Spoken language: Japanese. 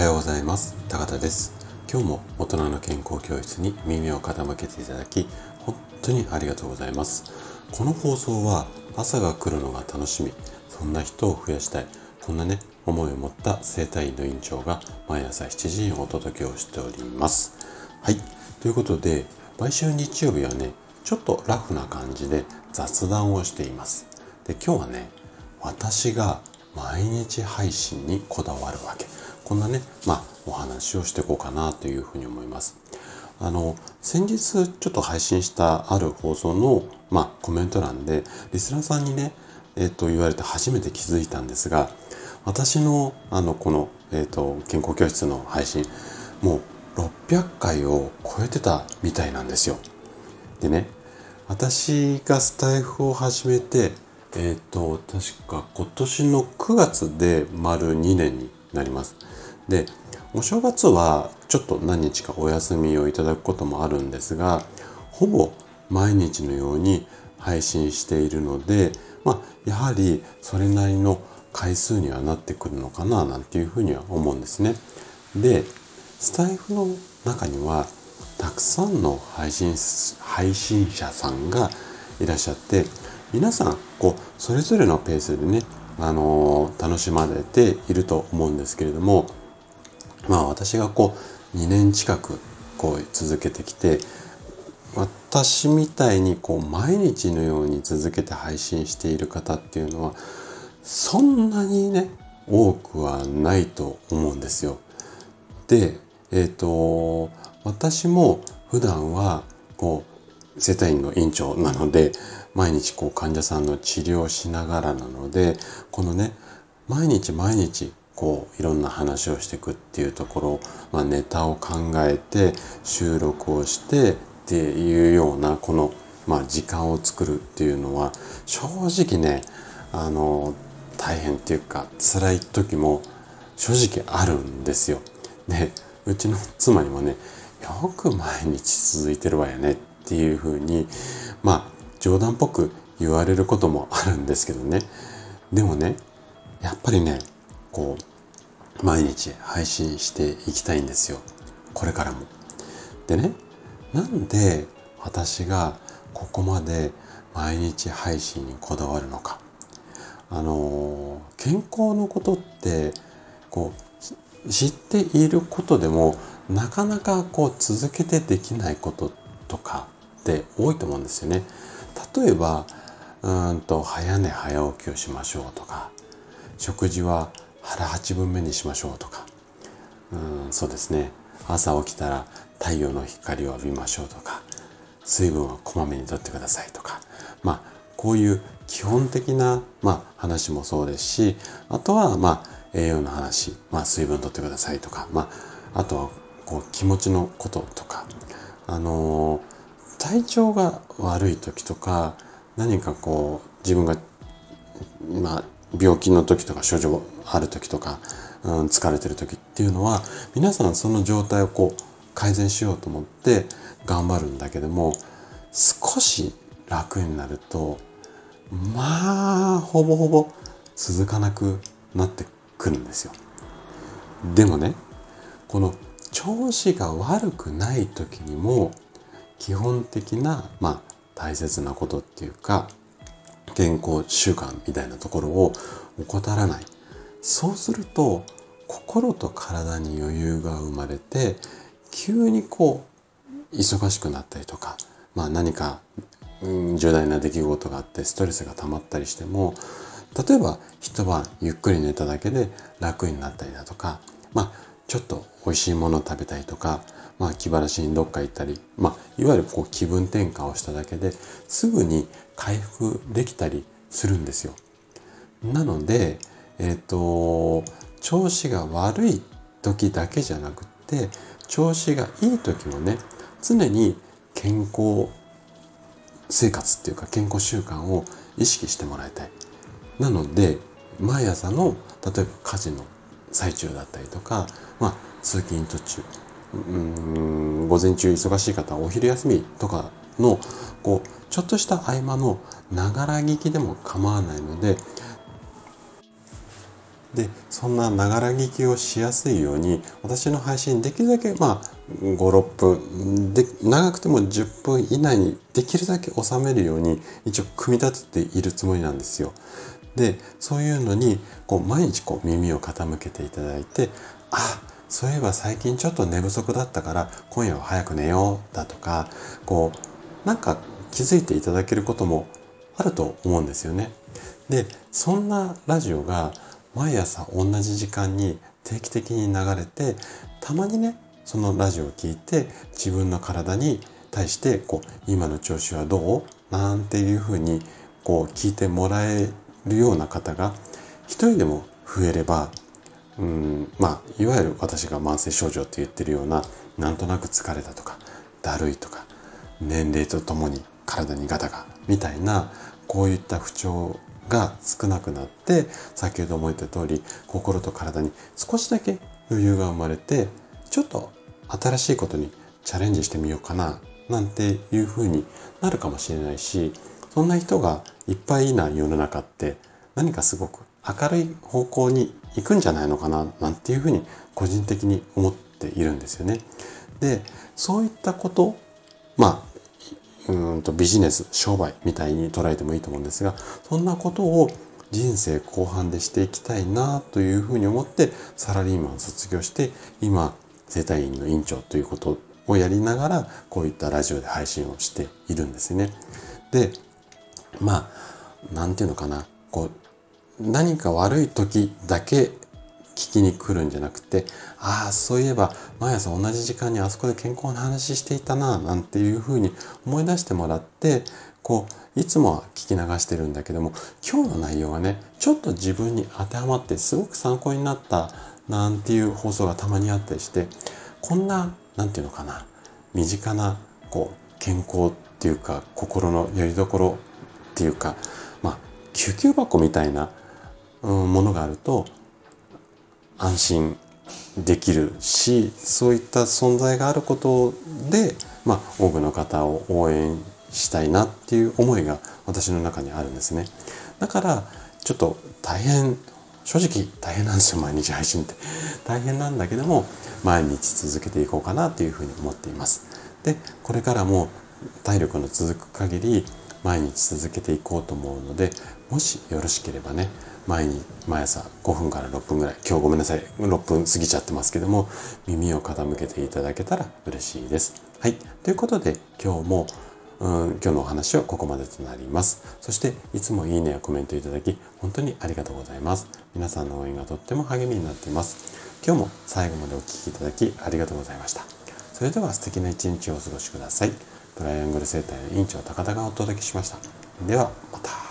はようございます。高田です。今日も大人の健康教室に耳を傾けていただき本当にありがとうございます。この放送は朝が来るのが楽しみそんな人を増やしたいそんなね思いを持った生体院の院長が毎朝7時にお届けをしております。はい。ということで毎週日曜日はねちょっとラフな感じで雑談をしています。で今日はね私が毎日配信にこだわるわけ。こんなねまあお話をしていこうかなというふうに思います。あの先日ちょっと配信したある放送の、まあ、コメント欄でリスナーさんにね、えっ、ー、と言われて初めて気づいたんですが私のあのこの、えっ、ー、と健康教室の配信もう600回を超えてたみたいなんですよ。でね私がスタイフを始めてえっ、ー、と確か今年の9月で丸2年になります。でお正月はちょっと何日かお休みをいただくこともあるんですがほぼ毎日のように配信しているので、まあ、やはりそれなりの回数にはなってくるのかななんていうふうには思うんですね。でスタイフの中にはたくさんの配信配信者さんがいらっしゃって皆さんこうそれぞれのペースでね、あのー、楽しまれていると思うんですけれどもまあ私がこう2年近くこう続けてきて私みたいにこう毎日のように続けて配信している方っていうのはそんなにね多くはないと思うんですよ。で、えっ、ー、と私も普段はこう生体院の院長なので毎日こう患者さんの治療をしながらなのでこのね毎日毎日こういろんな話をしていくっていうところ、まあ、ネタを考えて収録をしてっていうようなこの、まあ、時間を作るっていうのは正直ねあの大変っていうか辛い時も正直あるんですよ。でうちの妻にもねよく毎日続いてるわよねっていうふうにまあ冗談っぽく言われることもあるんですけどねでもねやっぱりねこう毎日配信していきたいんですよこれからも。でねなんで私がここまで毎日配信にこだわるのかあの健康のことってこう知っていることでもなかなかこう続けてできないこととかって多いと思うんですよね。例えばうんと早寝早起きをしましょうとか食事は腹八分目にしましょうとか。うんそうですね。朝起きたら太陽の光を浴びましょうとか。水分はこまめにとってくださいとか。まあこういう基本的な、まあ、話もそうですしあとはまあ栄養の話、まあ、水分とってくださいとか、まあ、あとはこう気持ちのこととか。あのー体調が悪い時とか何かこう自分が、まあ、病気の時とか症状ある時とか、うん、疲れてる時っていうのは皆さんその状態をこう改善しようと思って頑張るんだけども少し楽になるとまあほぼほぼ続かなくなってくるんですよ。でもねこの調子が悪くない時にも基本的な、まあ、大切なことっていうか健康習慣みたいなところを怠らない。そうすると心と体に余裕が生まれて急にこう忙しくなったりとか、まあ、何か、うん、重大な出来事があってストレスが溜まったりしても例えば一晩ゆっくり寝ただけで楽になったりだとか、まあ、ちょっと美味しいものを食べたりとかまあ、気晴らしにどっか行ったり、まあ、いわゆるこう気分転換をしただけですぐに回復できたりするんですよ。なので、えっ、ー、と、調子が悪い時だけじゃなくって、調子がいい時もね、常に健康生活っていうか健康習慣を意識してもらいたい。なので、毎朝の、例えば家事の最中だったりとか、まあ、通勤途中、午前中忙しい方はお昼休みとかのこうちょっとした合間のながら聞きでも構わないのででそんなながら聞きをしやすいように私の配信できるだけまあ56分で長くても10分以内にできるだけ収めるように一応組み立てているつもりなんですよ。でそういうのにこう毎日こう耳を傾けていただいてあそういえば最近ちょっと寝不足だったから今夜は早く寝ようだとかこうなんか気づいていただけることもあると思うんですよね。でそんなラジオが毎朝同じ時間に定期的に流れてたまにねそのラジオを聞いて自分の体に対してこう今の調子はどう？なんていうふうにこう聞いてもらえるような方が一人でも増えればうんまあいわゆる私が慢性症状って言ってるようななんとなく疲れたとかだるいとか年齢とともに体にガタがみたいなこういった不調が少なくなって先ほども言った通り心と体に少しだけ余裕が生まれてちょっと新しいことにチャレンジしてみようかななんていうふうになるかもしれないしそんな人がいっぱいいない世の中って何かすごく明るい方向に行くんじゃないのかななんていうふうに個人的に思っているんですよね。でそういったことまあうんとビジネス商売みたいに捉えてもいいと思うんですがそんなことを人生後半でしていきたいなというふうに思ってサラリーマン卒業して今整体院の院長ということをやりながらこういったラジオで配信をしているんですね。でまあ何て言うのかな。こう何か悪い時だけ聞きに来るんじゃなくてああそういえば毎朝同じ時間にあそこで健康の話していたななんていうふうに思い出してもらってこういつもは聞き流してるんだけども今日の内容はねちょっと自分に当てはまってすごく参考になったなんていう放送がたまにあったりしてこんな何て言うのかな身近なこう健康っていうか心の拠り所っていうかまあ救急箱みたいな、うん、ものがあると安心できるしそういった存在があることで、まあ、多くの方を応援したいなっていう思いが私の中にあるんですね。だからちょっと大変正直大変なんですよ毎日配信って。大変なんだけども毎日続けていこうかなというふうに思っています。でこれからも体力の続く限り毎日続けていこうと思うのでもしよろしければね毎日毎朝5分から6分ぐらい今日ごめんなさい6分過ぎちゃってますけども耳を傾けていただけたら嬉しいです。はい。ということで今日もうん今日のお話はここまでとなります。そしていつもいいねやコメントいただき本当にありがとうございます。皆さんの応援がとっても励みになっています。今日も最後までお聴きいただきありがとうございました。それでは素敵な一日をお過ごしください。トライアングル生態の院長高田がお届けしました。ではまた。